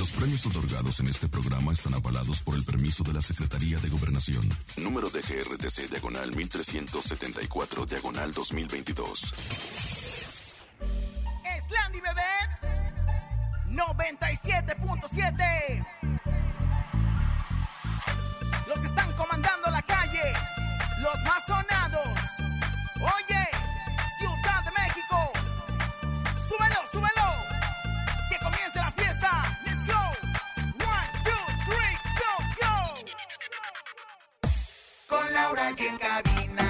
Los premios otorgados en este programa están avalados por el permiso de la Secretaría de Gobernación. Número de GRTC Diagonal 1374 Diagonal 2022. Landy Bebé 97.7 aquí en cabina.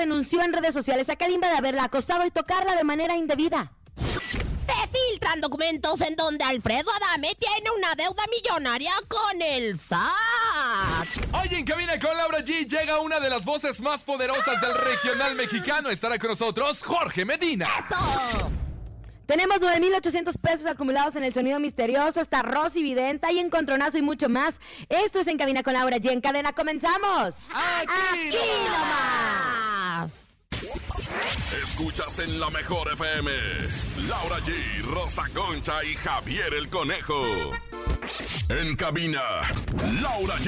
denunció en redes sociales a Kalimba de haberla acosado y tocarla de manera indebida. Se filtran documentos en donde Alfredo Adame tiene una deuda millonaria con el SAT. Hoy en Cabina con Laura G llega una de las voces más poderosas del regional mexicano. Estará con nosotros Jorge Medina. ¡Eso! Tenemos 9.800 pesos acumulados en el sonido misterioso, está Rosy Videnta y Encontronazo y mucho más. Esto es En Cabina con Laura G. En cadena comenzamos. Aquí, ¡Más! Escuchas en la mejor FM. Laura G, Rosa Concha y Javier el Conejo. En cabina, Laura G.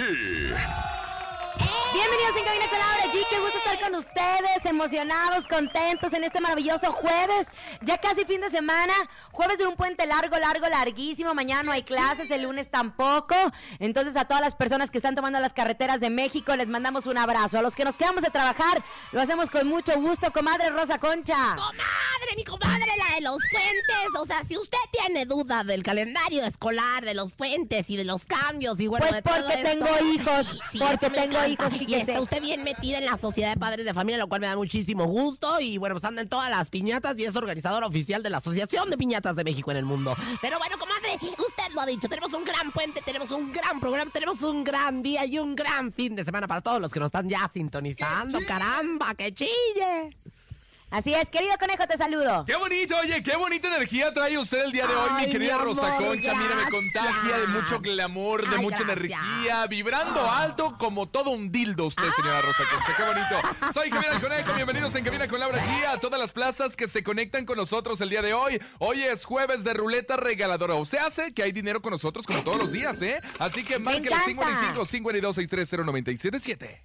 Bienvenidos en Cabina con Laura G. Qué gusto estar con ustedes, emocionados, contentos en este maravilloso jueves. Ya casi fin de semana, jueves de un puente largo, largo, larguísimo. Mañana no hay clases, el lunes tampoco. Entonces a todas las personas que están tomando las carreteras de México les mandamos un abrazo. A los que nos quedamos de trabajar, lo hacemos con mucho gusto, comadre Rosa Concha. Comadre, mi comadre, la de los puentes. O sea, si usted tiene duda del calendario escolar, de los puentes y de los cambios y bueno, Pues de todo porque esto, tengo hijos, sí, porque tengo encanta. hijos, Y fíjese. está usted bien metida en la sociedad de padres de familia, lo cual me da muchísimo gusto. Y bueno, pues anda en todas las piñatas y es organizadora oficial de la Asociación de Piñatas de México en el mundo. Pero bueno, comadre, usted lo ha dicho, tenemos un gran puente, tenemos un gran programa, tenemos un gran día y un gran fin de semana para todos los que nos están ya sintonizando. ¡Caramba, que chille! Así es, querido conejo, te saludo. Qué bonito, oye, qué bonita energía trae usted el día de hoy, Ay, mi querida mi Rosa amor, Concha. Mira, me contagia de mucho glamour, de Ay, mucha gracias. energía, vibrando alto como todo un dildo usted, señora Rosa Concha. Qué bonito. Soy Javier el Conejo, bienvenidos en Cabina con Laura G a todas las plazas que se conectan con nosotros el día de hoy. Hoy es jueves de ruleta regaladora. O se hace que hay dinero con nosotros como todos los días, ¿eh? Así que encanta. 55 52 630 977.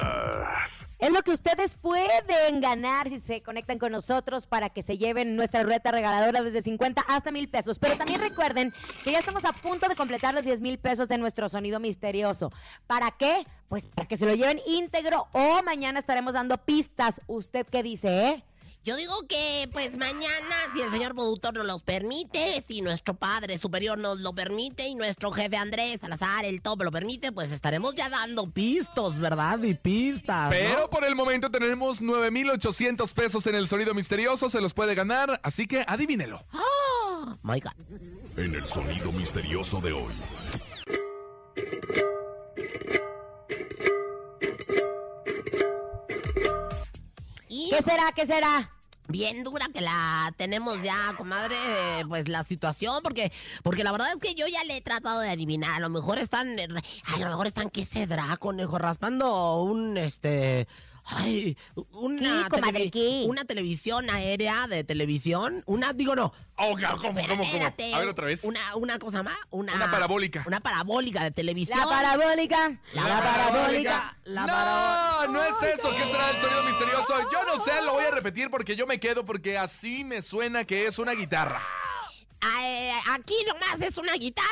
Es lo que ustedes pueden ganar si se conectan con nosotros para que se lleven nuestra ruleta regaladora desde 50 hasta mil pesos. Pero también recuerden que ya estamos a punto de completar los 10 mil pesos de nuestro sonido misterioso. ¿Para qué? Pues para que se lo lleven íntegro o mañana estaremos dando pistas. ¿Usted qué dice, eh? Yo digo que, pues mañana, si el señor productor nos los permite, si nuestro padre superior nos lo permite y nuestro jefe Andrés Salazar, el top, lo permite, pues estaremos ya dando Pistos, ¿verdad? Y pistas. ¿no? Pero por el momento tenemos 9,800 pesos en el sonido misterioso. Se los puede ganar, así que adivínelo. ¡Oh! My God. En el sonido misterioso de hoy. ¿Qué será? ¿Qué será? Bien dura que la tenemos ya, comadre, eh, pues la situación, porque, porque la verdad es que yo ya le he tratado de adivinar. A lo mejor están, eh, a lo mejor están, ¿qué cedrá, conejo? Raspando un, este, ay, una, ¿Qué, comadre, televi- qué? una televisión aérea de televisión, una, digo no, Oh, ¿cómo, cómo, cómo? A ver, otra vez. Una, una cosa más, una, Una parabólica. Una parabólica de televisión. La parabólica. La, parabólica. La no, parabólica. no es eso. ¿Qué será el sonido misterioso? Yo no sé, lo voy a repetir porque yo me quedo porque así me suena que es una guitarra. Ah, eh, aquí nomás es una guitarra.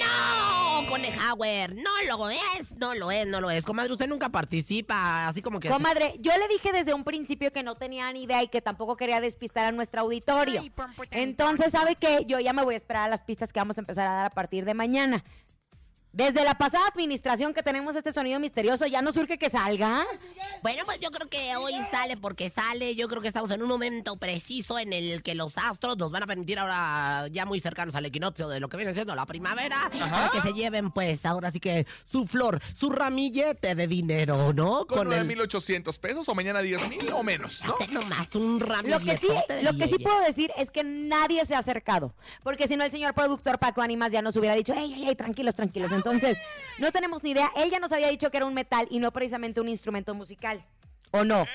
No, Conejauer, no lo es, no lo es, no lo es. Comadre, usted nunca participa, así como que... Comadre, yo le dije desde un principio que no tenía ni idea y que tampoco quería despistar a nuestro auditorio. Entonces, ¿sabe qué? Yo ya me voy a esperar a las pistas que vamos a empezar a dar a partir de mañana. Desde la pasada administración que tenemos este sonido misterioso, ¿ya no surge que salga? Bueno, pues yo creo que hoy sale porque sale. Yo creo que estamos en un momento preciso en el que los astros nos van a permitir ahora ya muy cercanos al equinoccio de lo que viene siendo la primavera. Para que se lleven, pues, ahora sí que su flor, su ramillete de dinero, ¿no? Con, el... 9,800 pesos o mañana 10,000 o menos, ¿no? Nomás un Lo ramillete. que sí, lo que sí puedo decir es que nadie se ha acercado. Porque si no, el señor productor Paco Animas ya nos hubiera dicho, ey, ey, ey, tranquilos, tranquilos. Entonces, no tenemos ni idea. Él ya nos había dicho que era un metal y no precisamente un instrumento musical. ¿O no?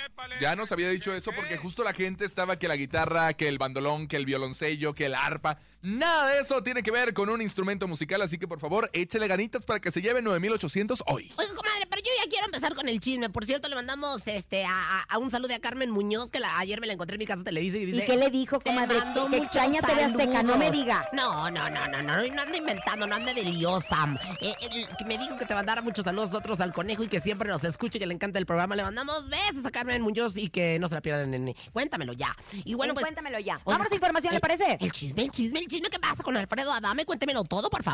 Ya nos había dicho eso porque justo la gente estaba que la guitarra, que el bandolón, que el violoncello, que el arpa. Nada de eso tiene que ver con un instrumento musical, así que por favor, échele ganitas para que se lleve 9800 hoy. Oiga, comadre, ya quiero empezar con el chisme. Por cierto, le mandamos este a, un saludo a Carmen Muñoz, que la- ayer me la encontré en mi casa Televisa y dice... ¿Y qué le dijo, "Te comadre? Que muchos extraña TV Azteca, no me saludos". diga. No, no, no, no, no, no ande inventando, no ande de liosa. Eh, eh, me dijo que te mandara muchos saludos nosotros al conejo y que siempre nos escuche, que le encanta el programa. Le mandamos besos a Carmen Muñoz y que no se la pierdan, nene. Cuéntamelo ya. Y bueno, pues... Cuéntamelo ya. Vámonos a información, ¿le parece? El chisme, el chisme, el chisme. ¿Qué pasa con Alfredo Adame? Cuéntemelo todo, por favor.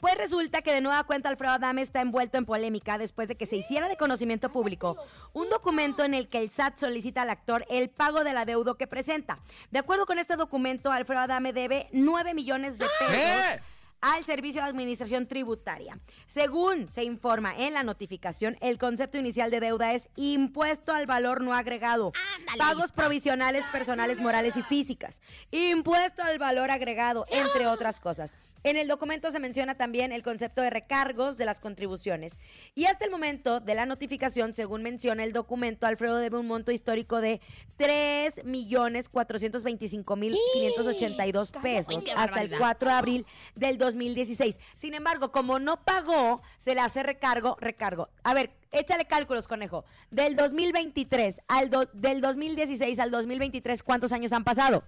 Pues resulta que de nueva cuenta Alfredo Adame está envuelto en polémica después de que se hiciera de conocimiento público un documento en el que el SAT solicita al actor el pago del adeudo que presenta. De acuerdo con este documento, Alfredo Adame debe 9 millones de pesos. ¿Qué? al Servicio de Administración Tributaria. Según se informa en la notificación, el concepto inicial de deuda es impuesto al valor no agregado, Ándale, pagos provisionales personales, morales y físicas, impuesto al valor agregado, entre otras cosas. En el documento se menciona también el concepto de recargos de las contribuciones. Y hasta el momento de la notificación, según menciona el documento, Alfredo debe un monto histórico de 3.425.582 pesos hasta el barbaridad. 4 de abril del 2016. Sin embargo, como no pagó, se le hace recargo, recargo. A ver, échale cálculos, conejo. Del 2023 al do- del 2016 al 2023, ¿cuántos años han pasado?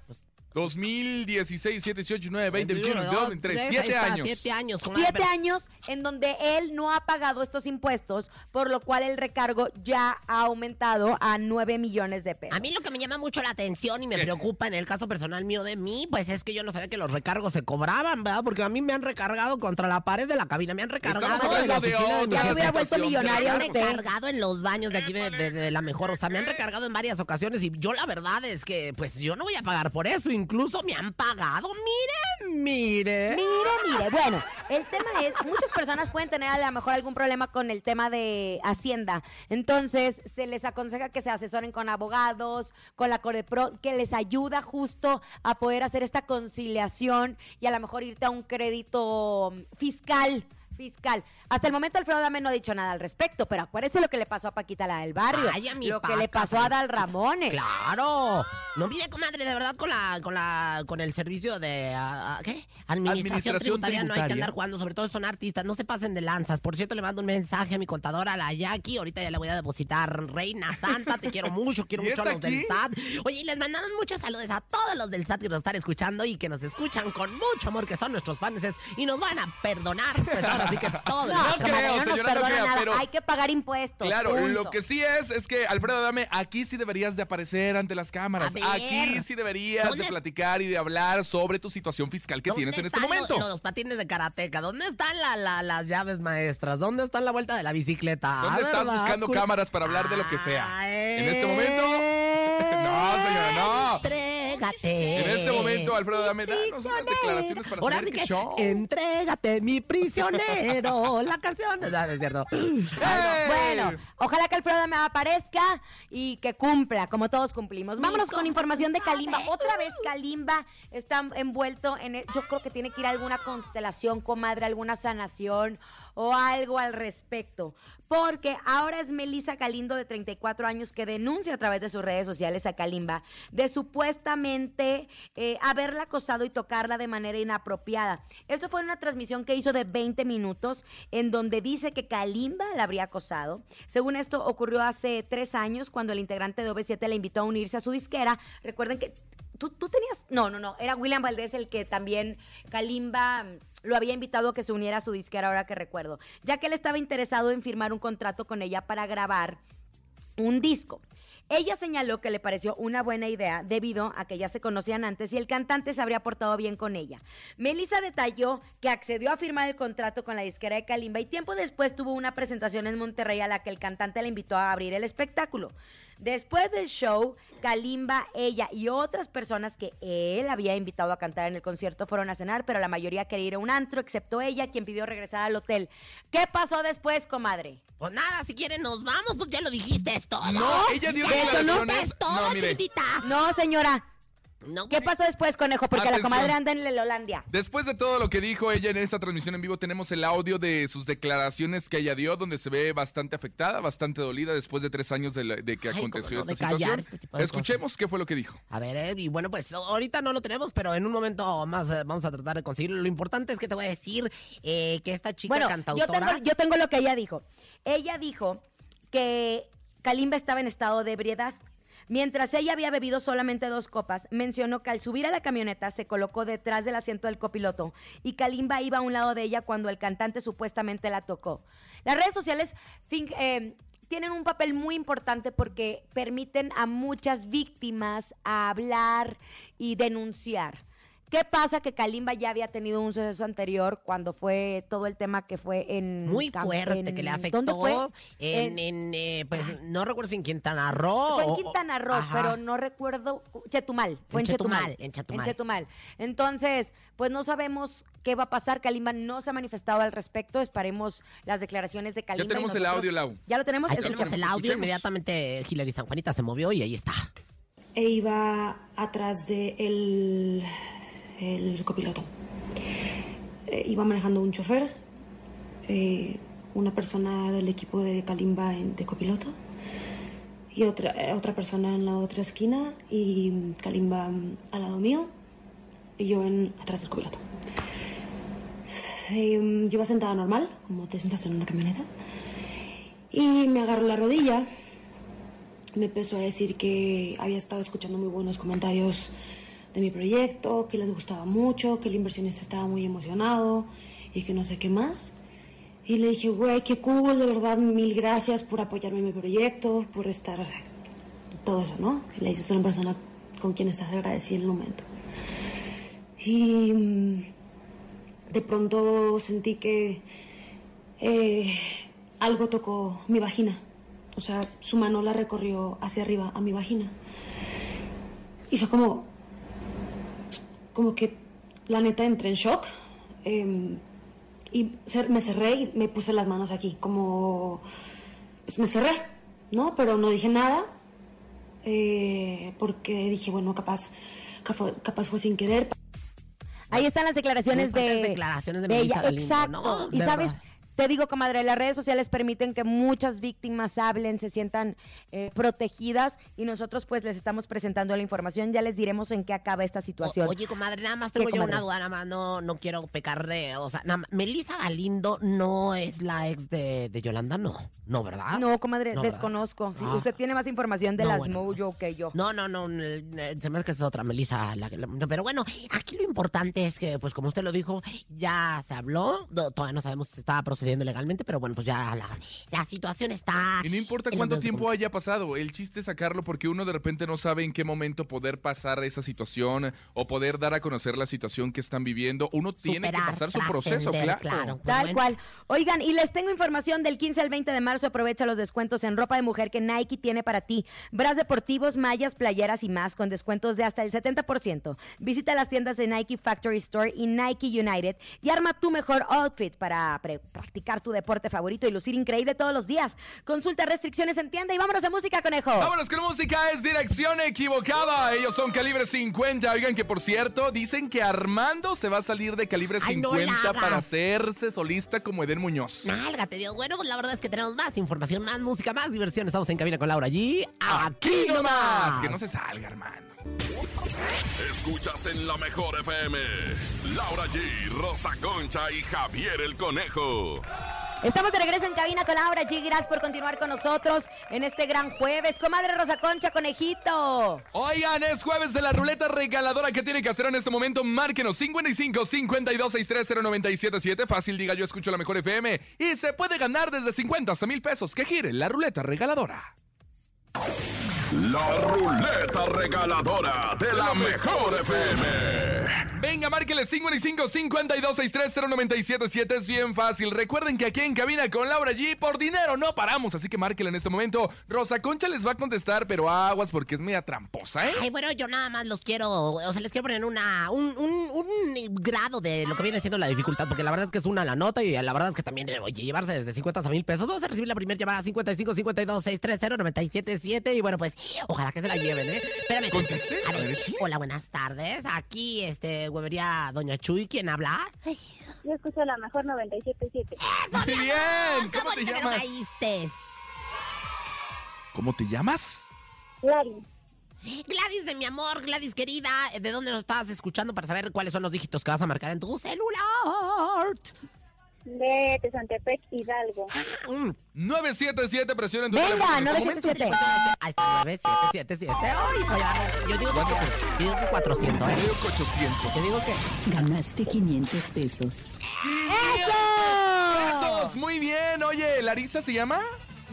2016, 7, 18, 9, 20, 21, Uno, 22, dos, 23, tres, 7 ahí está, años. Siete años, comadre, Siete pero- años en donde él no ha pagado estos impuestos, por lo cual el recargo ya ha aumentado a 9 millones de pesos. A mí lo que me llama mucho la atención y me ¿Qué? preocupa en el caso personal mío de mí, pues es que yo no sabía que los recargos se cobraban, ¿verdad? Porque a mí me han recargado contra la pared de la cabina, me han recargado Estamos en la hablando de mi Ya me jefe. hubiera vuelto millonaria Me han recargado en los baños de aquí de, de- de la mejor, o sea, me han recargado en varias ocasiones y yo la verdad es que pues yo no voy a pagar por eso, incluso me han pagado, mire, mire. Mire, mire, bueno, el tema es, muchas personas pueden tener a lo mejor algún problema con el tema de Hacienda. Entonces, se les aconseja que se asesoren con abogados, con la Corepro, que les ayuda justo a poder hacer esta conciliación y a lo mejor irte a un crédito mm, fiscal. Fiscal. Hasta el momento Alfredo Dame no ha dicho nada al respecto, pero acuérdese lo que le pasó a Paquita la del barrio, Ay, a mi lo que le pasó a pues, Dal Ramones. Claro. No mire, comadre, de verdad con la con la con el servicio de ¿qué? Administración, Administración tributaria, no hay que andar jugando, sobre todo son artistas, no se pasen de lanzas. Por cierto, le mando un mensaje a mi contadora, la Jackie, ahorita ya le voy a depositar. Reina Santa, te quiero mucho, quiero ¿Y mucho a los del? SAT. Oye, y les mandamos muchos saludos a todos los del SAT que nos están escuchando y que nos escuchan con mucho amor, que son nuestros fans y nos van a perdonar, pues ahora sí que todo. No, No creo, no señora, no creo, nada. pero- Hay que pagar impuestos. Claro, punto. lo que sí es, es que Alfredo Adame, aquí sí deberías de aparecer ante las cámaras. Aquí sí deberías ¿Dónde- de platicar y de hablar sobre tu situación fiscal que ¿Dónde tienes en este momento. Los, los patines de karateca, ¿dónde están la- la- las llaves maestras? ¿Dónde están la vuelta de la bicicleta? ¿Dónde Ah, estás buscando cámaras para hablar de lo que sea? En este momento. No, señora, no. Entrégate Entrégate. En este momento, Alfredo Dame, danos unas declaraciones para Ahora saber sí qué que, show. entrégate, mi prisionero. La canción. No, no es cierto. Bueno, ojalá que Alfredo me aparezca y que cumpla, como todos cumplimos. Vámonos con información de Kalimba. Otra vez Kalimba está envuelto en... el- yo creo que tiene que ir a alguna constelación, comadre, alguna sanación o algo al respecto. Porque ahora es Melissa Calindo, de 34 años, que denuncia a través de sus redes sociales a Kalimba de supuestamente eh, haberla acosado y tocarla de manera inapropiada. Esto fue una transmisión que hizo de 20 minutos en donde dice que Kalimba la habría acosado. Según esto, ocurrió hace tres años cuando el integrante de OV7 le invitó a unirse a su disquera. Recuerden que tú, tú tenías... No, no, no. Era William Valdés el que también Kalimba mm, lo había invitado a que se uniera a su disquera, ahora que recuerdo. Ya que él estaba interesado en firmar un contrato con ella para grabar un disco. Ella señaló que le pareció una buena idea debido a que ya se conocían antes y el cantante se habría portado bien con ella. Melissa detalló que accedió a firmar el contrato con la disquera de Kalimba y tiempo después tuvo una presentación en Monterrey a la que el cantante le invitó a abrir el espectáculo. Después del show, Kalimba, ella y otras personas que él había invitado a cantar en el concierto fueron a cenar, pero la mayoría quería ir a un antro, excepto ella, quien pidió regresar al hotel. ¿Qué pasó después, comadre? Pues nada, si quieren nos vamos, pues ya lo dijiste, es todo. No, ella dio eso es todo, No, mire. chiquitita. No, señora. No, ¿Qué pasó después, conejo? Porque Atención. la comadre anda en Lelolandia. Después de todo lo que dijo ella en esta transmisión en vivo, tenemos el audio de sus declaraciones que ella dio, donde se ve bastante afectada, bastante dolida después de tres años de, la- de que Ay, aconteció no, esta de callar situación. este tipo de Escuchemos qué fue lo que dijo. A ver, eh, y bueno, pues ahorita no lo tenemos, pero en un momento más eh, vamos a tratar de conseguirlo. Lo importante es que te voy a decir eh, que esta chica Bueno, yo cantautora... tengo, yo tengo lo que ella dijo. Ella dijo que Kalimba estaba en estado de ebriedad. Mientras ella había bebido solamente dos copas, mencionó que al subir a la camioneta se colocó detrás del asiento del copiloto y Kalimba iba a un lado de ella cuando el cantante supuestamente la tocó. Las redes sociales eh, tienen un papel muy importante porque permiten a muchas víctimas hablar y denunciar. ¿Qué pasa? Que Kalimba ya había tenido un suceso anterior cuando fue todo el tema que fue en... Muy fuerte, en- que le afectó ¿Dónde fue? en, En- en, eh, pues no recuerdo si en Quintana Roo. Fue en Quintana Roo, pero no recuerdo. Chetumal. Fue en, En Chetumal, Chetumal. en Chetumal. Chetumal. Entonces, pues no sabemos qué va a pasar. Kalimba no se ha manifestado al respecto. Esperemos las declaraciones de Kalimba. y tenemos el audio, Lau. Ya lo tenemos. Tenemos el audio, escuchemos. inmediatamente Hilary San Juanita se movió y ahí está. e iba atrás de el, el copiloto. Eh, iba manejando un chofer, eh, una persona del equipo de Kalimba en- de copiloto y otra, eh, otra persona en la otra esquina y Kalimba mm, al lado mío y yo en, atrás del copiloto. Eh, yo iba sentada normal, como te sientas en una camioneta, y me agarró la rodilla me empezó a decir que había estado escuchando muy buenos comentarios de mi proyecto, que les gustaba mucho, que el inversionista estaba muy emocionado y que no sé qué más. Y le dije, güey, qué cool, de verdad, mil gracias por apoyarme en mi proyecto, por estar... Todo eso, ¿no? Le dices a una persona con quien estás agradecida en el momento. Y mm, de pronto sentí que eh, algo tocó mi vagina. O sea, su mano la recorrió hacia arriba a mi vagina. Y fue como. Como que la neta entré en shock. eh, y me cerré y me puse las manos aquí. Como. Pues me cerré, ¿no? Pero no dije nada. eh, porque dije, bueno, capaz, capaz, capaz fue sin querer. Ahí están las declaraciones de, declaraciones de ella. Melissa Galindo, Exacto. ¿no? Y De sabes, verdad. Te digo, comadre, las redes sociales permiten que muchas víctimas hablen, se sientan eh, protegidas y nosotros pues les estamos presentando la información. Ya les diremos en qué acaba esta situación. O- oye, comadre, nada más tengo ¿Qué, yo comadre? una duda, nada más, no, no quiero pecar de, o sea, nada más, Melissa Galindo no es la ex de, de Yolanda, no, no, ¿verdad? no, comadre, desconozco. Sí, Ah. usted tiene más información de No, las bueno, Mojo que yo. No, no, no, se me hace que es otra Melissa. la que- la- pero bueno, aquí lo importante es que, pues como usted lo dijo, ya se habló, todavía no sabemos si estaba procediendo legalmente, pero bueno, pues ya la, la situación está... Y no importa cuánto tiempo haya pasado, el chiste es sacarlo porque uno de repente no sabe en qué momento poder pasar esa situación o poder dar a conocer la situación que están viviendo. Uno tiene que pasar su proceso, claro. Tal Bueno. cual. Oigan, y les tengo información del 15 al 20 de marzo. Aprovecha los descuentos en ropa de mujer que Nike tiene para ti. Bras deportivos, mallas, playeras y más con descuentos de hasta el 70%. Visita las tiendas de Nike Factory Store y Nike United y arma tu mejor outfit para pre- practicar tu deporte favorito y lucir increíble todos los días. Consulta restricciones en tienda y vámonos a música, conejo. Vámonos con música, es dirección equivocada. Ellos son calibre 50. Oigan que por cierto, dicen que Armando se va a salir de calibre Ay, no la 50 hagas. para hacerse solista como Eden Muñoz. Nálgate, Dios. Bueno, pues la verdad es que tenemos más información, más música, más diversión. Estamos en cabina con Laura G. Aquí nomás. Que no se salga, hermano. Escuchas en la mejor FM. Laura G, Rosa Concha y Javier el Conejo. Estamos de regreso en cabina con Laura G. Gracias por continuar con nosotros en este gran jueves. Comadre Rosa Concha, conejito. Oigan, es jueves de la ruleta regaladora que tiene que hacer en este momento. Márquenos 55 52 630 977. Fácil, diga yo escucho la mejor FM. Y se puede ganar desde 50 hasta mil pesos. Que gire la ruleta regaladora. La ruleta regaladora de la mejor FM. Venga, márquele 55 52 630 977. Es bien fácil. Recuerden que aquí en cabina con Laura G por dinero no paramos. Así que márquele en este momento. Rosa Concha les va a contestar, pero aguas porque es media tramposa, ¿eh? Bueno, yo nada más los quiero, o sea, les quiero poner una, un, un, grado de lo que viene siendo la dificultad, porque la verdad es que es una la nota y la verdad es que también, eh, oye, llevarse desde 50 a mil pesos. Vamos a recibir la primera llamada 55 52 630 977 y bueno, pues ojalá que se la lleven, ¿eh? Espérame. Conteste, A a ver, ver, sí. hola, buenas tardes. Aquí, este, huevería Doña Chuy, ¿quién habla? Ay, Yo escucho la mejor 97.7. Muy bien. qué ¿Cómo te bonito que lo llamas? caíste. ¿Cómo te llamas? Lari, Gladys de mi amor, Gladys querida, ¿de dónde nos estás escuchando para saber cuáles son los dígitos que vas a marcar en tu celular? De Tezantepec, Hidalgo. Mm. 977, presiona en tu Venga, teléfono en este 977. momento. Ahí está, 9777. Ay, Yo digo que, yo digo que 400, Yo ¿eh? digo que 800. Yo digo que... Ganaste 500 pesos. ¡Eso! Esos, muy bien. Oye, ¿Larisa se llama?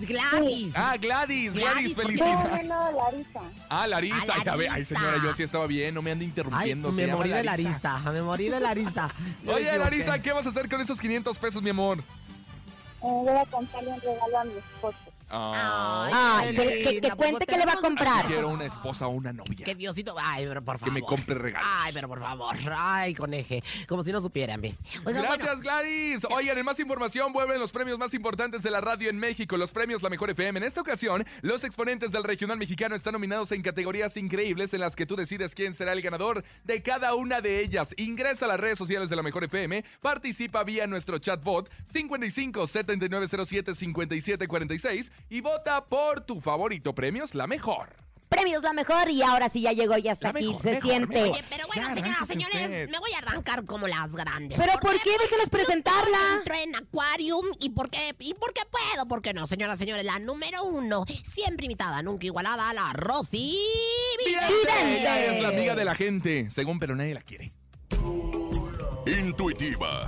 Gladys. Ah, Gladys, Gladys, Gladys, felicidades. no, Larisa. Ah, Larisa. Ah, Ay, a ver, ay, Larisa. señora, yo sí estaba bien, no me ande interrumpiendo. me morí de la risa, me morí de la risa. Yo me Oye. Larisa, ¿qué vas a hacer con esos 500 pesos, mi amor? Eh, voy a comprarle un regalo a mi esposo. Ay, que, que- que pues, cuente qué le va a comprar. Quiero una esposa o una novia. Que Diosito, ay, pero por Que favor. me compre regalos. Ay, pero por favor, ay, coneje, como si no supieran, ¿ves? Oigan, Gracias, bueno, Gladys. Oigan, en más información vuelven los premios más importantes de la radio en México, los premios La Mejor FM. En esta ocasión, los exponentes del regional mexicano están nominados en categorías increíbles en las que tú decides quién será el ganador de cada una de ellas. Ingresa a las redes sociales de La Mejor FM, participa vía nuestro chatbot 55 7907 5746 y vota por tu favorito premios La Mejor. Premios la mejor y ahora sí ya llegó y hasta La aquí mejor, se mejor, siente. mejor. Oye, pero bueno, Ya, señoras, señores, usted. me voy a arrancar como las grandes. ¿Pero por qué? Déjenos presentarla. Entro en Aquarium y por qué, y por qué puedo, por qué no, señoras, señores, la número uno, siempre imitada, nunca igualada, la Rosy Vidente. Vidente. Ella es la amiga de la gente, según pero nadie la quiere. Intuitiva,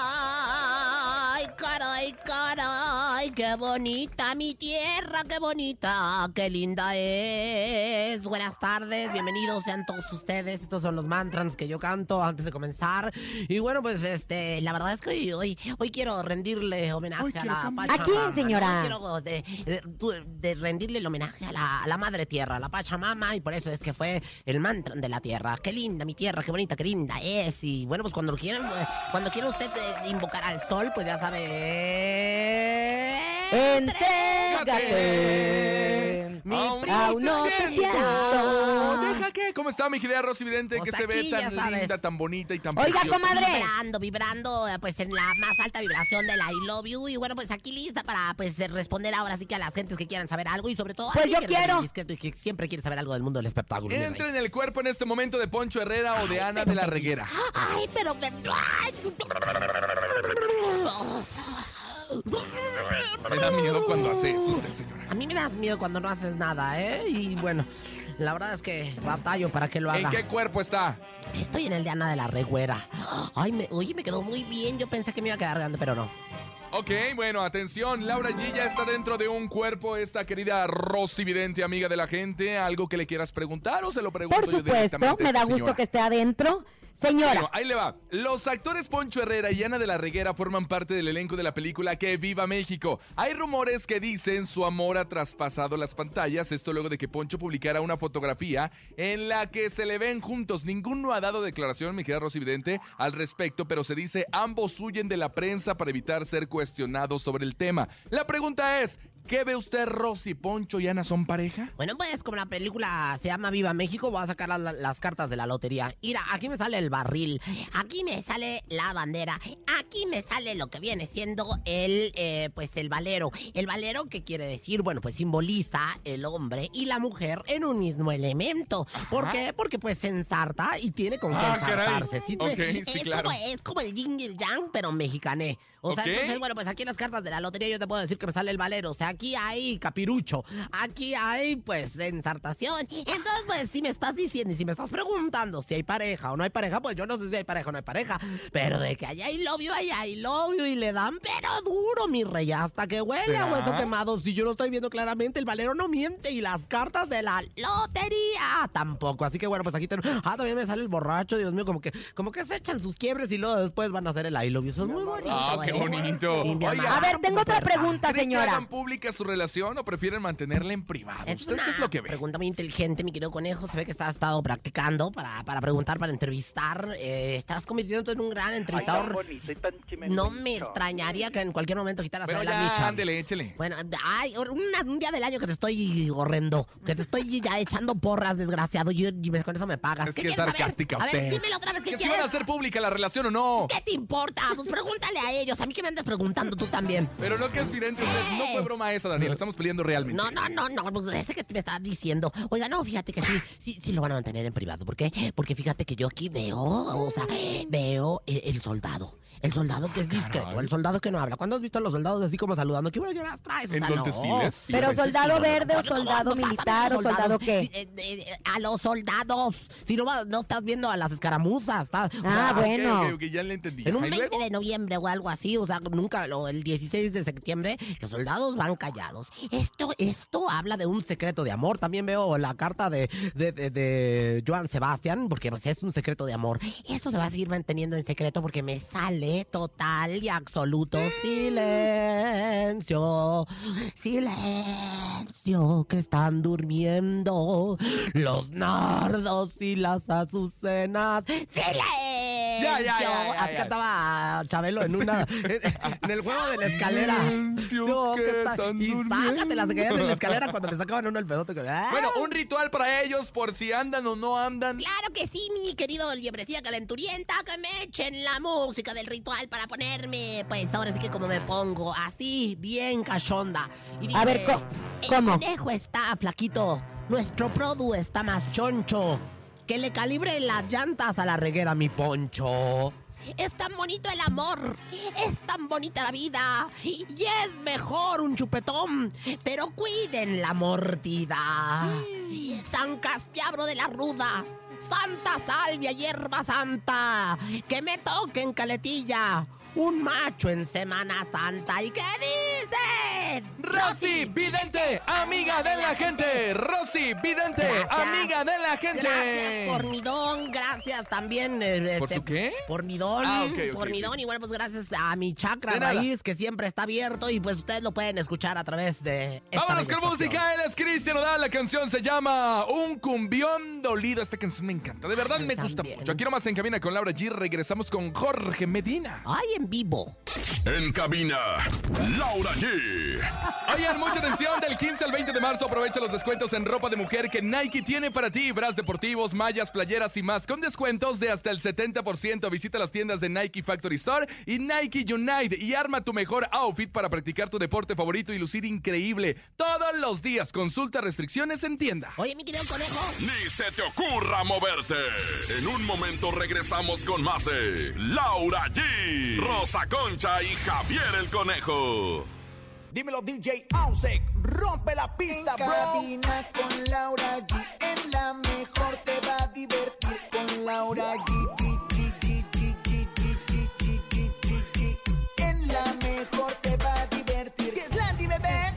caray, caray, qué bonita mi tierra, qué bonita, qué linda es. Buenas tardes, bienvenidos sean todos ustedes. Estos son los mantras que yo canto antes de comenzar. Y bueno, pues este, la verdad es que hoy, hoy, hoy quiero rendirle homenaje a la Pachamama. ¿A quién, señora? ¿no? Quiero de, de- tu- de rendirle el homenaje a la, a la madre tierra, a la Pachamama, y por eso es que fue el mantra de la tierra. Qué linda mi tierra, qué bonita, qué linda es. Y bueno, pues cuando quieran, eh, cuando quiera usted eh, invocar al sol, pues ya sabe. Yeah. Entrégate. Mi Aún Aún no te siento. Deja que, ¿cómo está mi querida Rosy Vidente? Pues que se ve tan linda, tan bonita y tan Oiga, preciosa. comadre. Vibrando, vibrando, pues en la más alta vibración del I love you. Y bueno, pues aquí lista para pues responder ahora sí que a las gentes que quieran saber algo y sobre todo a Pues mí, yo que quiero. y que siempre quiere saber algo del mundo del espectáculo. Entra en el cuerpo en este momento de Poncho Herrera o de Ana de la Reguera. Ay, pero... ay. Me da miedo cuando hace eso usted, señora. A mí me das miedo cuando no haces nada, ¿eh? Y bueno, la verdad es que batallo para que lo haga. ¿En qué cuerpo está? Estoy en el de Ana de la Regüera. Ay, me, oye, me quedó muy bien. Yo pensé que me iba a quedar grande, pero no. Ok, bueno, atención, Laura G ya está dentro de un cuerpo, esta querida Rosy Vidente, amiga de la gente. ¿Algo que le quieras preguntar o se lo pregunto Por yo supuesto, directamente a me da gusto señora? que esté adentro. Señora, Bueno, ahí le va. Los actores Poncho Herrera y Ana de la Reguera forman parte del elenco de la película Que Viva México. Hay rumores que dicen su amor ha traspasado las pantallas. Esto luego de que Poncho publicara una fotografía en la que se le ven juntos. Ninguno ha dado declaración, mi querida Rosy Vidente, al respecto, pero se dice ambos huyen de la prensa para evitar ser cuestionados sobre el tema. La pregunta es. ¿Qué ve usted, Rosy? ¿Poncho y Ana son pareja? Bueno, pues como la película se llama Viva México, voy a sacar la- la- las cartas de la lotería. Mira, aquí me sale el barril, aquí me sale la bandera, aquí me sale lo que viene siendo el, eh, pues el valero. El valero, ¿qué quiere decir? Bueno, pues simboliza el hombre y la mujer en un mismo elemento. ¿Por qué? Porque pues se ensarta y tiene con qué Ah, ensartarse. es, sí, claro. como, es como el yin y el yang, pero mexicané. O sea, entonces, bueno, pues aquí en las cartas de la lotería yo te puedo decir que me sale el valero. O sea, aquí hay capirucho, aquí hay pues ensartación. Entonces, pues si me estás diciendo y si me estás preguntando si hay pareja o no hay pareja, pues yo no sé si hay pareja o no hay pareja. Pero de que allá hay novio, allá hay novio y le dan pero duro, mi rey, hasta que huele a hueso quemado. Si yo lo estoy viendo claramente, el valero no miente y las cartas de la lotería tampoco. Así que bueno, pues aquí tengo. Ah, también me sale el borracho, Dios mío, como que, como que se echan sus quiebres y luego después van a hacer el I love you. Eso es muy bonito. Ah, qué ¿eh? bonito. Oiga, a ver, tengo otra pregunta, ¿Cree que señora. hagan pública su relación o prefieren mantenerla en privado? Es ¿Usted una qué es lo que ve? pregunta muy inteligente, mi querido conejo. Se ve que estás estado practicando para, para preguntar, para entrevistar. Eh, estás convirtiéndote en un gran entrevistador. no me extrañaría que en cualquier momento quitaras Pero ahí la ya, micha. ándele, échele. Bueno, ay, un día del año que te estoy horrendo, que te estoy ya echando porras, desgraciado, y, y me- con eso me pagas. Es ¿Qué que es saber? sarcástica A usted. ver, dímelo otra vez, ¿qué ¿Que si quieres? van a hacer pública la relación o no? ¿Qué te importa? Pues pregúntale a ellos, a mí que me andas preguntando tú también. Pero no que es vidente usted. No fue broma esa, Daniel. Estamos peleando realmente. No, no, no, no, pues ese que te me estás diciendo. Oiga, no, fíjate que sí, sí, sí lo van a mantener en privado. ¿Por qué? Porque fíjate que yo aquí veo, o sea, veo el, el soldado. El soldado que es discreto, el soldado que no habla. ¿Cuándo has visto a los soldados así como saludando? ¿Qué bueno que las traes? O ¿En sea, los no. desfiles? Sí, Pero soldado sí, ¿no? verde o Oye, ¿cómo- soldado militar o soldado qué. Eh, eh, a los soldados. Si no, no estás viendo a las escaramuzas. está- o Ah, sea, bueno. Ok, ok, ya le entendí. en un Ahí 20 luego- de noviembre o algo así, o sea, nunca, lo- el 16 de septiembre, los soldados van callados. Esto, esto habla de un secreto de amor. También veo la carta de, de, de- de Joan Sebastián, porque pues, es un secreto de amor. Esto se va a seguir manteniendo en secreto porque me sale total y absoluto silencio. Silencio, que están durmiendo los nardos y las azucenas. ¡Silencio! Ya, ya, ya, ya, Así cantaba Chabelo en una en, en el juego de la escalera. Silencio, que está- están y sácatelas que caían en la escalera cuando le sacaban uno el pedote. ¡Ah! Bueno, un ritual para ellos por si andan o no andan. Claro que sí, mi querido liebrecilla calenturienta, que me echen la música del ritual para ponerme, pues ahora sí que como me pongo, así, bien cachonda. Y A ver, dice, ¿cómo? El conejo está flaquito, nuestro produ está más choncho, que le calibre las llantas a la reguera, mi poncho. Es tan bonito el amor, es tan bonita la vida, y es mejor un chupetón, pero cuiden la mordida. San Castiabro de la Ruda, Santa Salvia, hierba santa, que me toquen caletilla, un macho en Semana Santa. ¿Y qué dicen? Rosy Vidente, amiga de la gente. Rosy Vidente, Gracias. amiga de la gente. Gracias por midón, gracias también. eh, ¿Por este, su qué? Por midón, Ah, ok, ok, por ok. midón. Y bueno, pues gracias a mi chakra raíz que siempre está abierto y pues ustedes lo pueden escuchar a través de esta Vámonos con música, él es Cristian la canción se llama Un cumbión dolido, esta canción me encanta, de verdad Ay, me gusta mucho. Aquí nomás en cabina con Laura G, regresamos con Jorge Medina. Ay, en vivo. En cabina, Laura G. Oigan, mucha atención, del 15 al 20 de marzo aprovecha los descuentos en ropa de mujer que Nike tiene para ti, bras deportivos, mallas, playeras y más, con descuentos de hasta el 70%. Visita las tiendas de Nike Factory Store y Nike Unite y arma tu mejor outfit para practicar tu deporte favorito y lucir increíble todos los días. Consulta restricciones en tienda. Oye, mi querido conejo. Ni se te ocurra moverte. En un momento regresamos con más de Laura G, Rosa Concha y Javier el Conejo. Dímelo, DJ Ausek, rompe la pista, en bro. Cabina con Laura G, en la mejor te va a divertir con Laura G. En la mejor te va a divertir. Bebé!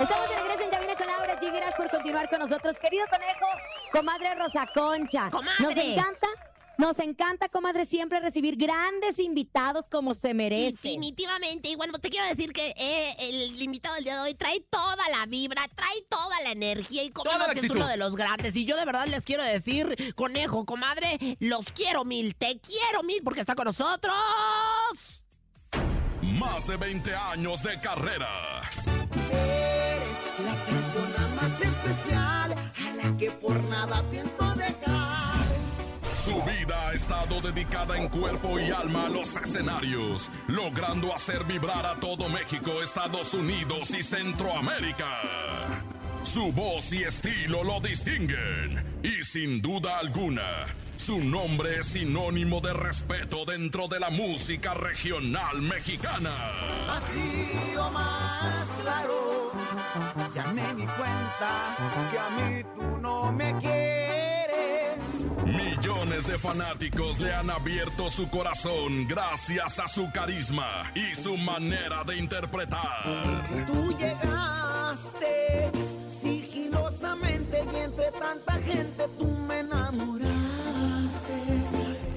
Estamos de regreso en Cabina con Laura G. Por continuar con nosotros, querido conejo, comadre Rosa Concha. ¡Comadre! Nos encanta nos encanta, comadre, siempre recibir grandes invitados como se merece. Definitivamente. Y bueno, te quiero decir que eh, el invitado del día de hoy trae toda la vibra, trae toda la energía y como es uno de los grandes. Y yo de verdad les quiero decir, conejo, comadre, los quiero mil, te quiero mil porque está con nosotros. Más de 20 años de carrera. Eres la persona más especial a la que por nada pienso vida ha estado dedicada en cuerpo y alma a los escenarios, logrando hacer vibrar a todo México, Estados Unidos y Centroamérica. Su voz y estilo lo distinguen y sin duda alguna, su nombre es sinónimo de respeto dentro de la música regional mexicana. Así o más claro, ya me di cuenta que a mí tú no me quieres. Millones de fanáticos le han abierto su corazón gracias a su carisma y su manera de interpretar. Tú llegaste sigilosamente y entre tanta gente tú me enamoraste.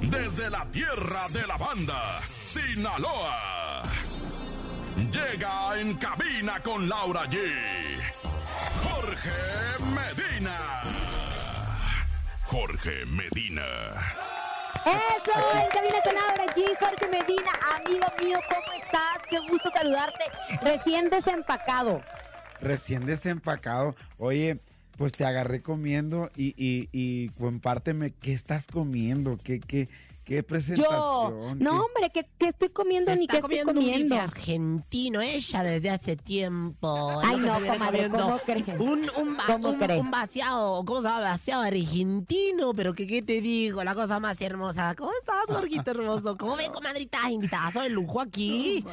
Desde la tierra de la banda, Sinaloa. Llega en cabina con Laura G. Jorge Medina. Jorge Medina. Eso, en Cabina con Laura G. Jorge Medina, amigo mío, ¿cómo estás? Qué gusto saludarte. Recién desempacado. Recién desempacado. Oye, pues te agarré comiendo y, y, y compárteme qué estás comiendo, qué, qué, qué presentación. Yo, no, hombre, ¿qué, qué estoy comiendo Se ni está qué estoy comiendo un comiendo? bife argentino, ella desde hace tiempo. Ay, no, comadre. ¿cómo cree? Un, un, ¿Cómo un- un vaciado, ¿cómo se llama? Vaciado argentino, pero que qué te digo, la cosa más hermosa. ¿Cómo estás, Jorgito hermoso? ¿Cómo ves, comadrita? Invitazo de lujo aquí.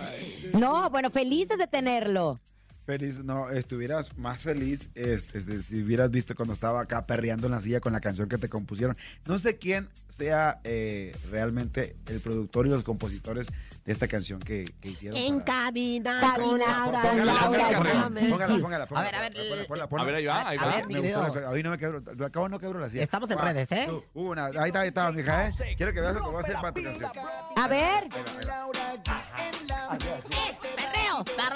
No, bueno, felices de tenerlo. Feliz, no, estuvieras más feliz es- este, si hubieras visto cuando estaba acá perreando en la silla con la canción que te compusieron. No sé quién sea eh, realmente el productor y los compositores de esta canción que, que hicieron. En para- cabina Cabina con Laura. Laura Póngala, póngala, póngala, A ver, a ver, ponla, ponla, A ponla. ver, ahí va, ahí A va. ver, mi la- Hoy no me quebro, al cabo no quebro la silla. Estamos en redes, ¿eh? Una, ahí está, ahí está, mija, ¿eh? Quiero que veas que voy a hacer para tu canción. A ver, Laura G en la. ¡Perreo! ¡Para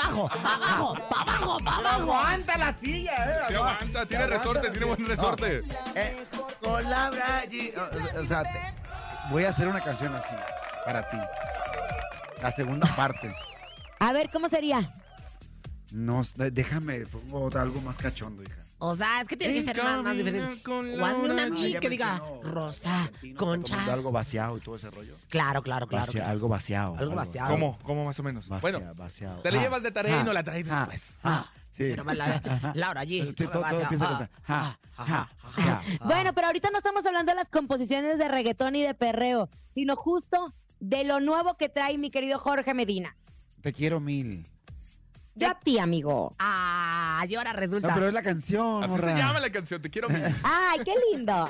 abajo! ¡Para abajo! ¡Para abajo! ¡Para abajo! Aguanta la silla, eh. Aguanta, tiene resorte, tiene buen resorte. Eh, con G. O, sea, te- voy a hacer una canción así para ti. La segunda parte. a ver, ¿cómo sería? No, déjame, pongo algo más cachondo, hija. O sea, es que tiene que ser más, más diferente. Juan, una ya que diga Rosa, Concha. algo vaciado y todo ese rollo. Claro, claro, claro. Vacia- claro. Algo vaciado. Algo vaciado. ¿Cómo? ¿Cómo más o menos? Vacia- Bueno, vaciado. te la Ah, llevas de tarea y ah, no la traes ah, después. ah, sí. Pero me la- Laura allí. Todo- todo empieza. Bueno, pero ahorita no estamos hablando de las composiciones de reggaetón y de perreo, sino justo de lo nuevo que trae mi querido Jorge Medina. Te quiero mil. Yo a ti, amigo. Ah, y ahora resulta. No, pero es la canción, Así se llama la canción, te quiero mil. Ay, qué lindo.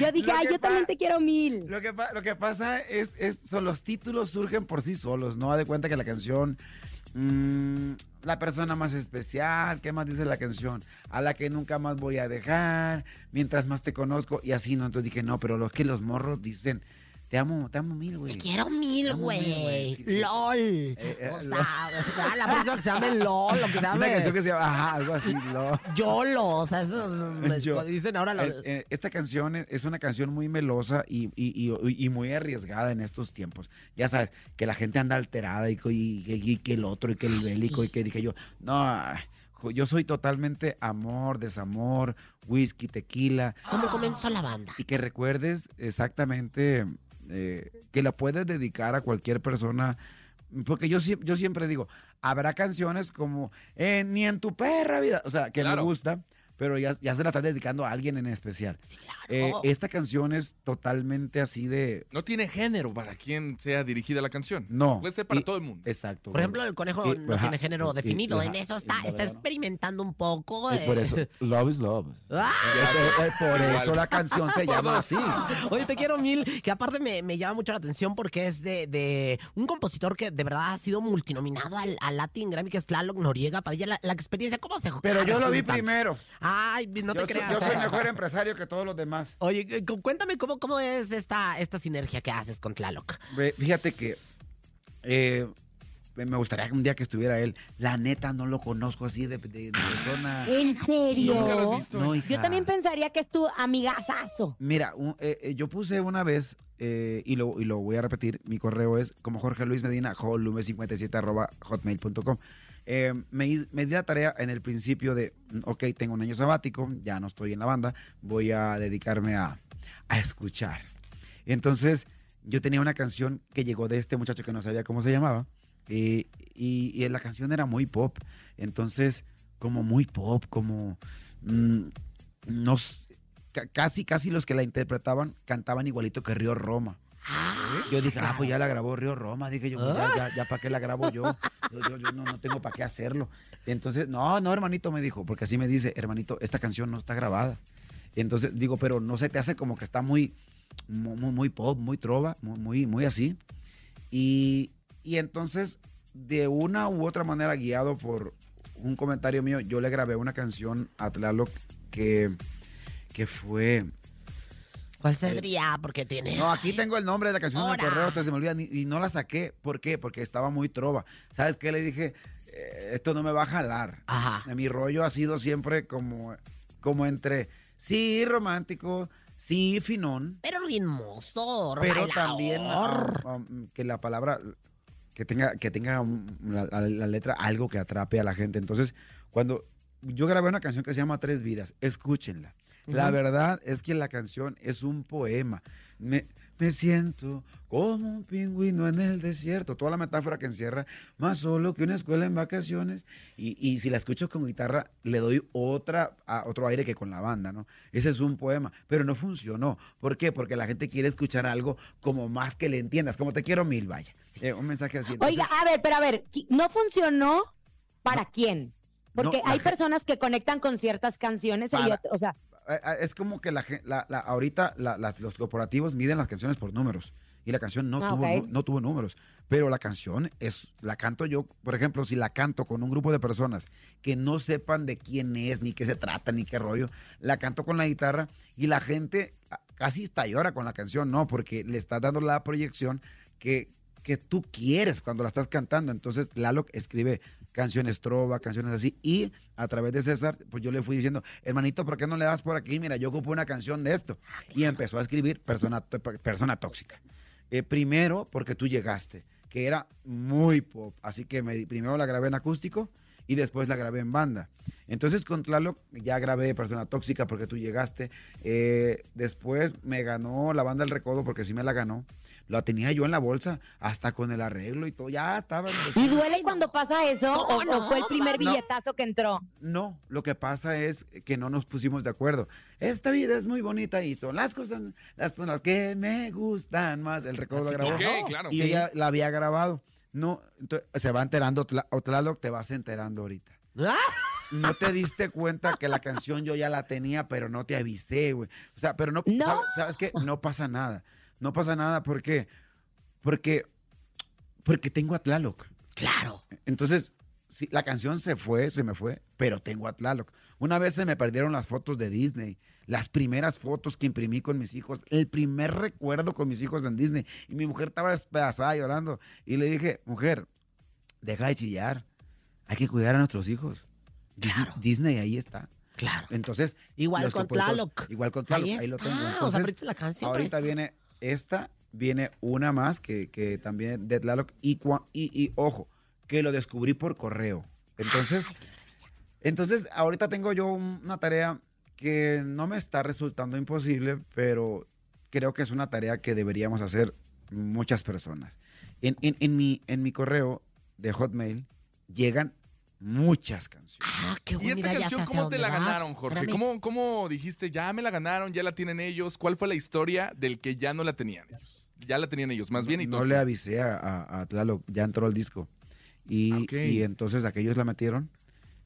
Yo dije, ay, yo también te quiero mil. Lo que, pa- lo que pasa es, es, son los títulos surgen por sí solos, ¿no? Da de cuenta que la canción, mm, la persona más especial, ¿qué más dice la canción? A la que nunca más voy a dejar, mientras más te conozco, y así, ¿no? Entonces dije, no, pero los que los morros dicen, te amo, te amo mil, güey. Te quiero mil, güey. LOL. eh, o LOL. sea, ah, la próxima que se llame LOL, lo que se Una canción que se llama, ajá, algo así, lo. YOLO. O sea, eso es- Yo- dicen ahora los... Eh, eh, esta canción es, una canción muy melosa y, y- y- y muy arriesgada en estos tiempos. Ya sabes, que la gente anda alterada y, que el otro y que el bélico y que dije yo, no, ah, yo soy totalmente amor, desamor, whisky, tequila. ¿Cómo comenzó la banda? Y que recuerdes exactamente eh, que la puedes dedicar a cualquier persona. Porque yo, yo siempre digo, habrá canciones como eh, Ni en tu perra vida, o sea, que Claro. me gusta, pero ya, ya se la estás dedicando a alguien en especial. Eh, esta canción es totalmente así de... No tiene género para quien sea dirigida la canción. No. Puede ser para Y- todo el mundo. Exacto. Por ejemplo, el conejo Y- no ajá, tiene género y- definido. y- en ajá, eso está, está experimentando un poco. Y por eh. eso, love is love. Ah. Eh, por eso la canción se llama así. Oye, te quiero mil, que aparte me, me llama mucho la atención porque es de, de un compositor que de verdad ha sido multinominado al, al Latin Grammy, que es Tlaloc Noriega. Padilla, la, la experiencia, ¿cómo se Pero yo lo vi primero. Ay, no te yo, soy- creas. yo soy mejor empresario que todos los demás. Oye, eh, cu- cuéntame cómo, cómo es esta, esta sinergia que haces con Tlaloc. Fíjate que eh, me gustaría un día que estuviera él. La neta no lo conozco así de, de- de persona. ¿En serio? ¿Nunca lo has visto? No, hija. Yo también pensaría que es tu amigazazo. Mira, un- eh, yo puse una vez, eh, y, lo, y lo voy a repetir, mi correo es como Jorge Luis Medina, jolume57 arroba hotmail.com. Eh, me, di- la tarea en el principio de, ok, tengo un año sabático, ya no estoy en la banda, voy a dedicarme a, a escuchar. Entonces, yo tenía una canción que llegó de este muchacho que no sabía cómo se llamaba, y, y- la canción era muy pop. Entonces, como muy pop, como... mm, no casi, casi los que la interpretaban cantaban igualito que Río Roma. Yo dije, ah, pues ya la grabó Río Roma. Dije yo, pues ya, ya, ya para qué la grabo yo. Yo, yo- yo no, no tengo para qué hacerlo. Entonces, no, no, hermanito, me dijo, porque así me dice, hermanito, esta canción no está grabada. Entonces digo, pero no se te hace como que está muy, muy, muy- muy pop, muy trova, muy, muy, muy así. Y, y entonces, de una u otra manera, guiado por un comentario mío, yo le grabé una canción a Tlaloc que, que fue... ¿Cuál sería? Porque tiene. No, aquí tengo el nombre de la canción en el Ahora. correo, hasta se me olvida, ni- y no la saqué. ¿Por qué? Porque estaba muy trova. ¿Sabes qué? Le dije, "Eh, esto no me va a jalar. Mi rollo ha sido siempre como, como entre, sí, romántico, sí, finón, Pero ritmoso, pero bailador. también ah, ah, que la palabra, que tenga, que tenga um, la, la- la letra algo que atrape a la gente. Entonces, cuando yo grabé una canción que se llama Tres Vidas, escúchenla. La verdad es que la canción es un poema. Me, me siento como un pingüino en el desierto. Toda la metáfora que encierra, más solo que una escuela en vacaciones. Y, y si la escucho con guitarra, le doy otra, a- otro aire que con la banda, ¿no? Ese es un poema, pero no funcionó. ¿Por qué? Porque la gente quiere escuchar algo como más que le entiendas, como te quiero mil, vaya. Eh, un mensaje así. Entonces, Oiga, a ver, pero a ver, ¿no funcionó para quién? Porque No, hay personas que conectan con ciertas canciones y Para- ot- o sea, es como que la, la- la- ahorita la- las- los corporativos miden las canciones por números y la canción no, Ah, tuvo, ok. nu- no tuvo números, pero la canción es la canto yo, por ejemplo, si la canto con un grupo de personas que no sepan de quién es, ni qué se trata, ni qué rollo, la canto con la guitarra y la gente ah, casi está llora con la canción, no, porque le estás dando la proyección que que tú quieres cuando la estás cantando. Entonces, Lalo escribe canciones trova, canciones así. Y a través de César, pues yo le fui diciendo, hermanito, ¿por qué no le das por aquí? Mira, yo ocupo una canción de esto. Y empezó a escribir Persona, persona Tóxica. Eh, primero, porque tú llegaste, que era muy pop. Así que me- primero la grabé en acústico y después la grabé en banda. Entonces con Tlaloc ya grabé Persona Tóxica porque tú llegaste. Eh, después me ganó la banda El Recodo porque sí me la ganó. La tenía yo en la bolsa hasta con el arreglo y todo. Ya estaba. ¿y duele cuando pasa eso o, ¿Cómo o fue el no? primer No. billetazo que entró? No, lo que pasa es que no nos pusimos de acuerdo. Esta vida es muy bonita y son las cosas, las son las que me gustan más. El recodo la Así grabó. que, Ok, claro. Y Sí. ella la había grabado. No, entonces, se va enterando, Tlaloc, te vas enterando ahorita. No te diste cuenta que la canción yo ya la tenía, pero no te avisé, güey. O sea, pero no, ¿sabes, ¿sabes qué? No pasa nada. No pasa nada, ¿por qué? Porque, porque tengo a Tlaloc. Claro. Entonces, sí, la canción se fue, se me fue, pero tengo a Tlaloc. Una vez se me perdieron las fotos de Disney, las primeras fotos que imprimí con mis hijos, el primer recuerdo con mis hijos en Disney. Y mi mujer estaba despedazada llorando. Y le dije, mujer, deja de chillar. Hay que cuidar a nuestros hijos. Dis- Disney ahí está. Claro. Entonces, Igual con Tlaloc. Igual con Tlaloc, Ahí ahí, lo tengo. O sea, Entonces, ahorita la canción, ahorita viene esta, viene una más que, que también de Tlaloc. Y, cua- y, y ojo, que lo descubrí por correo. Entonces, entonces ahorita tengo yo un- una tarea que no me está resultando imposible, pero creo que es una tarea que deberíamos hacer muchas personas. En, en- en mi, en mi correo de Hotmail llegan muchas canciones. Ah, qué ¿Y buena esta canción cómo te la vas. ganaron, Jorge? ¿Cómo, ¿Cómo dijiste, ya me la ganaron, ya la tienen ellos? ¿Cuál fue la historia del que ya no la tenían ellos? Ya la tenían ellos, más bien y no le avisé a, a, a Tlaloc, ya entró el disco. Y, Ah, Ok. y entonces aquellos la metieron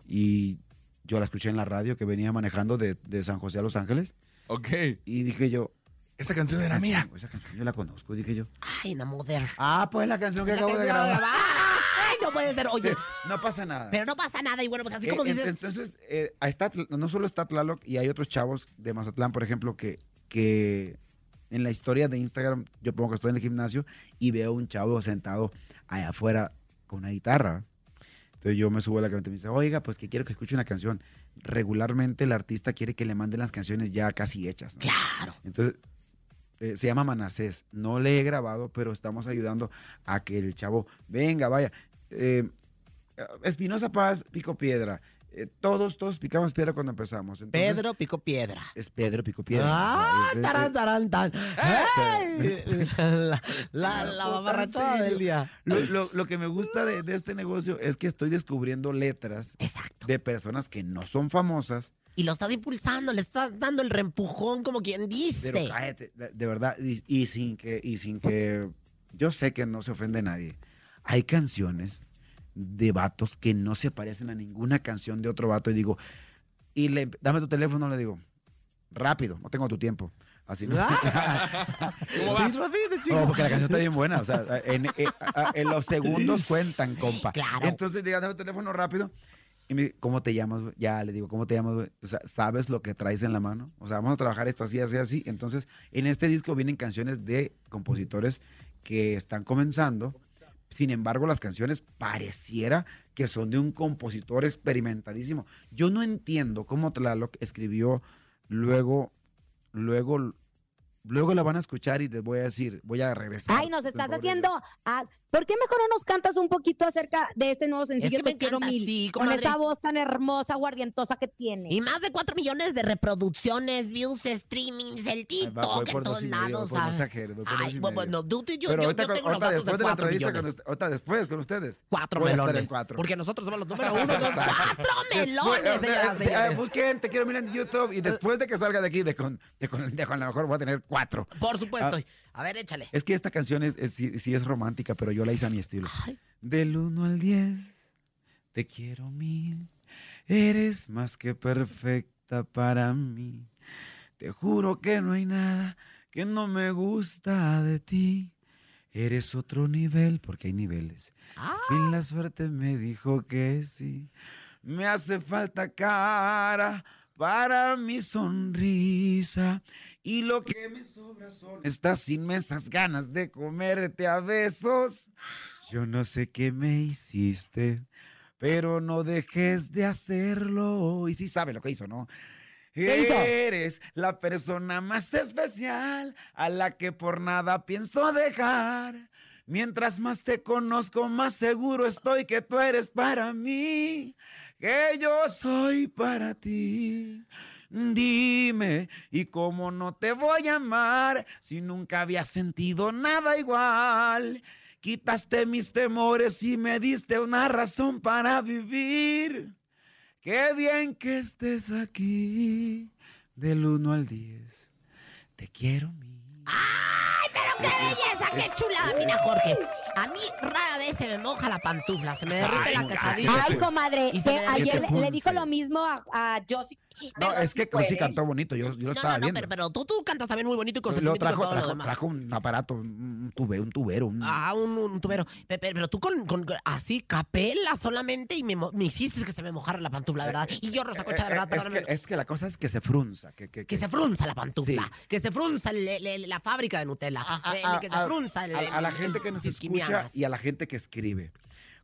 y yo la escuché en la radio que venía manejando de, de San José a Los Ángeles. Ok. Y dije yo, Esa canción esa era canción- mía. Esa canción yo la conozco, dije yo. Ay, Namoder. Ah, pues la canción que La acabo que de acabo de grabar. grabar. No puede ser. Oye, Sí, no pasa nada. pero no pasa nada. Y bueno, pues así Eh, como dices. Entonces, eh, está, no solo está Tlaloc y hay otros chavos de Mazatlán, por ejemplo, que, que en la historia de Instagram, yo pongo que estoy en el gimnasio y veo un chavo sentado allá afuera con una guitarra. Entonces yo me subo a la camioneta y me dice, oiga, pues que quiero que escuche una canción. Regularmente el artista quiere que le manden las canciones ya casi hechas. ¿no? Claro. Entonces, eh, se llama Manasés. No le he grabado, pero estamos ayudando a que el chavo venga, vaya. Eh, Espinosa Paz, Pico Piedra. Eh, todos, todos picamos piedra cuando empezamos. Entonces, Pedro Pico Piedra. Es Pedro Pico Piedra. Ah, tarán, tarán, tan. Eh, ¡Ey! La, la, del día. Lo, lo- lo que me gusta de, de este negocio es que estoy descubriendo letras Exacto. de personas que no son famosas, Y lo estás impulsando, le estás dando el reempujón, como quien dice. pero cállate, de, de verdad, y, y sin que, y sin que, yo sé que no se ofende nadie. Hay canciones de vatos que no se parecen a ninguna canción de otro vato y digo, y le, dame tu teléfono, le digo, rápido, no tengo tu tiempo. Así no. ¿Cómo vas? No, porque la canción está bien buena. O sea, en, en- a- en los segundos cuentan, compa. Claro. Entonces, diga, dame tu teléfono rápido. Y me dice, ¿cómo te llamas? Ya le digo, ¿cómo te llamas? O sea, ¿sabes lo que traes en la mano? O sea, vamos a trabajar esto así, así, así. Entonces, en este disco vienen canciones de compositores que están comenzando. Sin embargo, las canciones pareciera que son de un compositor experimentadísimo. Yo no entiendo cómo Tlaloc escribió luego, luego, luego la van a escuchar y les voy a decir, voy a regresar. Ay, nos estás haciendo. ah, ¿Por qué mejor no nos cantas un poquito acerca de este nuevo sencillo que me Te quiero mil? sí, con esa voz tan hermosa, guardientosa que tiene. Y más de 4 millones de reproducciones, views, streamings, el TikTok, en todos lados. dos Ay, bueno, yo, Pero yo- ahorita, yo con- tengo los datos después de la 4 entrevista, con millones. ahorita después con ustedes. Cuatro a melones. cuatro. Porque nosotros somos los número uno. Los cuatro melones. Busquen, te quiero mirar en YouTube y después de que salga de aquí, de con, de con, de con la mejor voy a tener cuatro. Por supuesto. Ah. A ver, échale. Es que esta canción es, es- sí, sí es romántica, pero yo la hice a mi estilo. Del 1 al 10, te quiero mil. Eres más que perfecta para mí. Te juro que no hay nada que no me gusta de ti. Eres otro nivel, porque hay niveles. Ah. Fin la suerte me dijo que sí. Me hace falta cara para mi sonrisa. Y lo que me sobra son estas inmensas ganas de comerte a besos. Yo no sé qué me hiciste, pero no dejes de hacerlo. Y sí sabe lo que hizo, ¿no? ¿Qué hizo? Eres la persona más especial a la que por nada pienso dejar. Mientras más te conozco, más seguro estoy que tú eres para mí, que yo soy para ti. Dime, ¿y cómo no te voy a amar si nunca había sentido nada igual? Quitaste mis temores y me diste una razón para vivir. Qué bien que estés aquí, del 1 al 10. Te quiero, mi. ¡Ay, pero qué belleza! ¡Qué chulada! Mira, Jorge, a mí rara vez se me moja la pantufla, se me derrite la quesadilla. Ay, comadre, Y se que me ayer le, dijo lo mismo a, a Josie. No, pero es sí que puede. sí cantó bonito, yo, yo lo No, estaba no, no, viendo. pero, pero tú, tú cantas también muy bonito y con y trajo, todo lo trajo, demás. trajo un aparato, un tubero, un tubero. un- Ah, un, un tubero. Pe- pe- Pero, tú con, con- así, capela solamente y me, hiciste que se me mojara la pantufla, ¿verdad? Y yo, Rosa Concha, de Eh, verdad, eh, es, que, es que la cosa es que se frunza. Que, que, Que se frunza la pantufla, Sí. que se frunza le- le- la fábrica de Nutella, a, eh, a- que se a- frunza el- a- a la gente que nos el escucha y a la gente que escribe.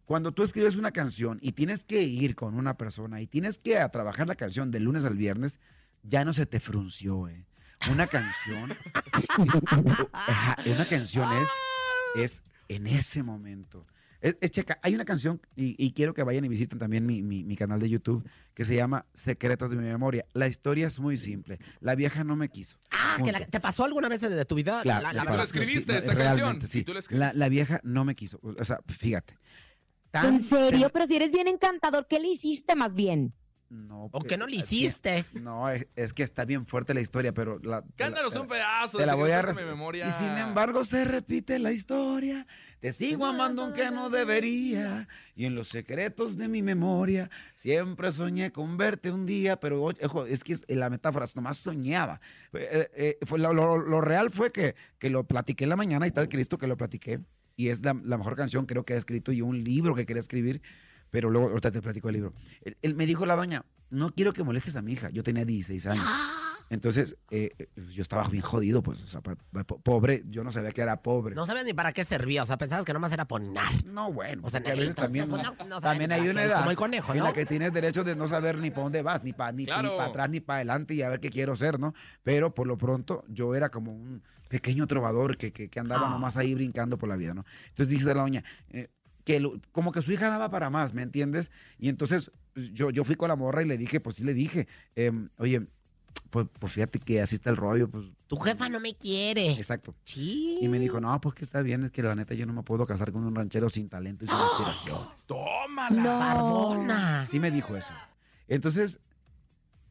Cuando tú escribes una canción y tienes que ir con una persona y tienes que a trabajar la canción del lunes al viernes, ya no se te frunció, ¿eh? Una canción, una canción es, es en ese momento. Es, es, checa, hay una canción, y, y quiero que vayan y visiten también mi, mi- mi canal de YouTube, que se llama Secretos de mi memoria. La historia es muy simple. La vieja no me quiso. Ah, que la- ¿te pasó alguna vez de tu vida? Claro, la, la- tú la para- escribiste, sí, esa realmente, canción, sí. y tú la la, escribiste. la vieja no me quiso. O sea, fíjate. Tan- ¿En serio? Pero si eres bien encantador, ¿qué le hiciste más bien? No, ¿O que- no le hiciste? No, es, es que está bien fuerte la historia, pero la, la- Cántanos te un la- pedazo. te la voy a mi memoria. Y sin embargo se repite la historia. Te sigo amando aunque no debería. Y en los secretos de mi memoria siempre soñé con verte un día. Pero ojo, es que es- la metáfora nomás soñaba. Eh, eh, fue lo, lo- lo real fue que, que lo platiqué en la mañana y está el Cristo que lo platiqué. Y es la, la mejor canción creo que ha escrito y un libro que quería escribir. Pero luego ahorita te platico el libro. Él, él me dijo la doña, no quiero que molestes a mi hija. Yo tenía 16 años. Entonces, eh, eh, yo estaba bien jodido, pues, o sea, pa- pa- po- pobre, yo no sabía que era pobre. No sabías ni para qué servía, o sea, pensabas que nomás era poner. No, bueno, O sea, a veces también, pues, no- no también ni hay una edad como el conejo, en ¿no? la que tienes derecho de no saber ni para dónde vas, ni para ni, Claro. para atrás, ni para adelante y a ver qué quiero ser, ¿no? Pero por lo pronto yo era como un pequeño trovador que, que, que andaba Ah. nomás ahí brincando por la vida, ¿no? Entonces dice la doña, eh, que lo- como que su hija daba para más, ¿me entiendes? Y entonces pues, yo, yo fui con la morra y le dije, pues sí le dije, em, oye, pues, pues fíjate que así está el rollo, pues Tu jefa no me quiere. exacto. Sí. Y me dijo, no, pues que está bien, es que la neta yo no me puedo casar con un ranchero sin talento y sin aspiraciones. Tómala. No. Barbona. Sí me dijo eso. Entonces,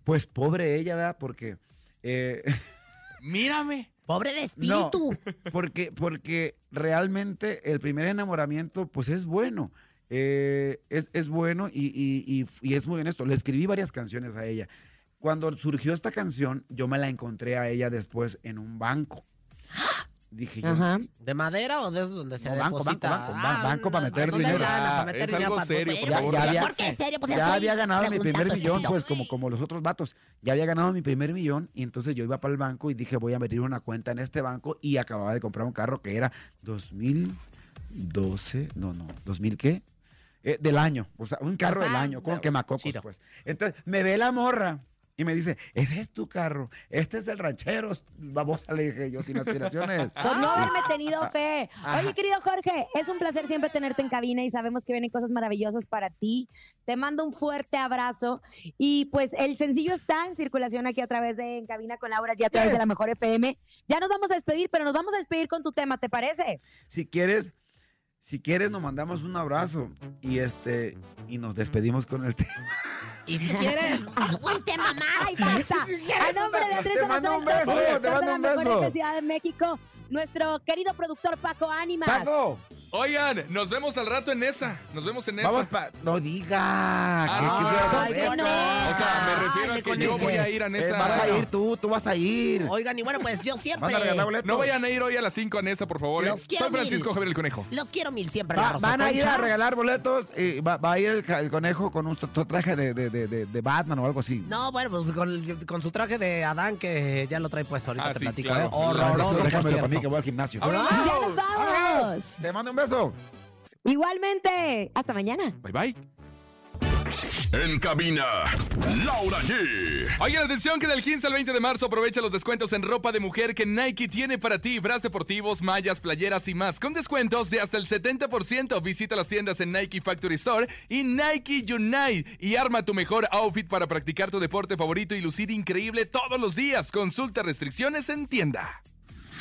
pues pobre ella, ¿verdad? Porque... eh, Mírame. Pobre de no, espíritu. porque, porque realmente el primer enamoramiento, pues es bueno. Eh, es, es bueno y, y- y- y es muy honesto. Le escribí varias canciones a ella. Cuando surgió esta canción, yo me la encontré a ella después en un banco. Dije yo, Ajá. ¿De madera o de esos donde se No, banco, deposita? banco, banco, ba- banco para meter ¿dónde hay dinero. lana para Ah, meter es dinero algo para- serio, por favor. Ya, ya, ¿Por qué serio? Pues ya había ganado mi primer millón, pues como, como los otros vatos. Ya había ganado mi primer millón y entonces yo iba para el banco y dije voy a abrir una cuenta en este banco y acababa de comprar un carro que era 2012, no, no, ¿2000 qué? Eh, del año, o sea, un carro O sea, del año, con de- quemacocos, chido. pues. Entonces me ve la morra y me dice, ese es tu carro, este es el ranchero, babosa, le dije yo, sin aspiraciones. Por no haberme tenido fe. Oye, querido Jorge, es un placer siempre tenerte en cabina y sabemos que vienen cosas maravillosas para ti. Te mando un fuerte abrazo. Y pues el sencillo está en circulación aquí a través de En Cabina con Laura, ya a través de la Mejor FM. Ya nos vamos a despedir, pero nos vamos a despedir con tu tema, ¿te parece? Si quieres, si quieres nos mandamos un abrazo y este y nos despedimos con el tema. Y si quieres, un tema más. ¡Ay, pasa! A nombre de Andrés Salazar, un beso, te mando de la un Mejor beso. FM Ciudad de México, nuestro querido productor Paco Ánimas. Paco, Oigan, nos vemos al rato en esa. Nos vemos en esa. vamos pa no diga. Ah, que- que sea- ¿por qué no? O sea, me refiero Ay, a que yo voy a ir a Eh, Nesa. vas a ir tú, tú vas a ir. Oigan, y bueno, pues yo siempre. No vayan a ir hoy a las 5 a Nesa, por favor. ¿eh? Los quiero Soy Francisco mil. Javier el Conejo. Los quiero mil siempre. Va- van a ir a regalar boletos y va, va a ir el, conejo con un tra- traje de, de, de, de- de Batman o algo así. No, bueno, pues con, con su traje de Adán que ya lo trae puesto. Ahorita Ah, te sí, platico, claro. ¿eh? Horroroso, déjamelo para mí que voy al gimnasio. ¡Ya nos vamos! Te mando un beso. Igualmente, hasta mañana. Bye bye. En cabina, Laura G. Oigan, atención que del 15 al 20 de marzo aprovecha los descuentos en ropa de mujer que Nike tiene para ti. Bras deportivos, mallas, playeras y más. Con descuentos de hasta el 70%. Visita las tiendas en Nike Factory Store y Nike Unite. Y arma tu mejor outfit para practicar tu deporte favorito y lucir increíble todos los días. Consulta restricciones en tienda.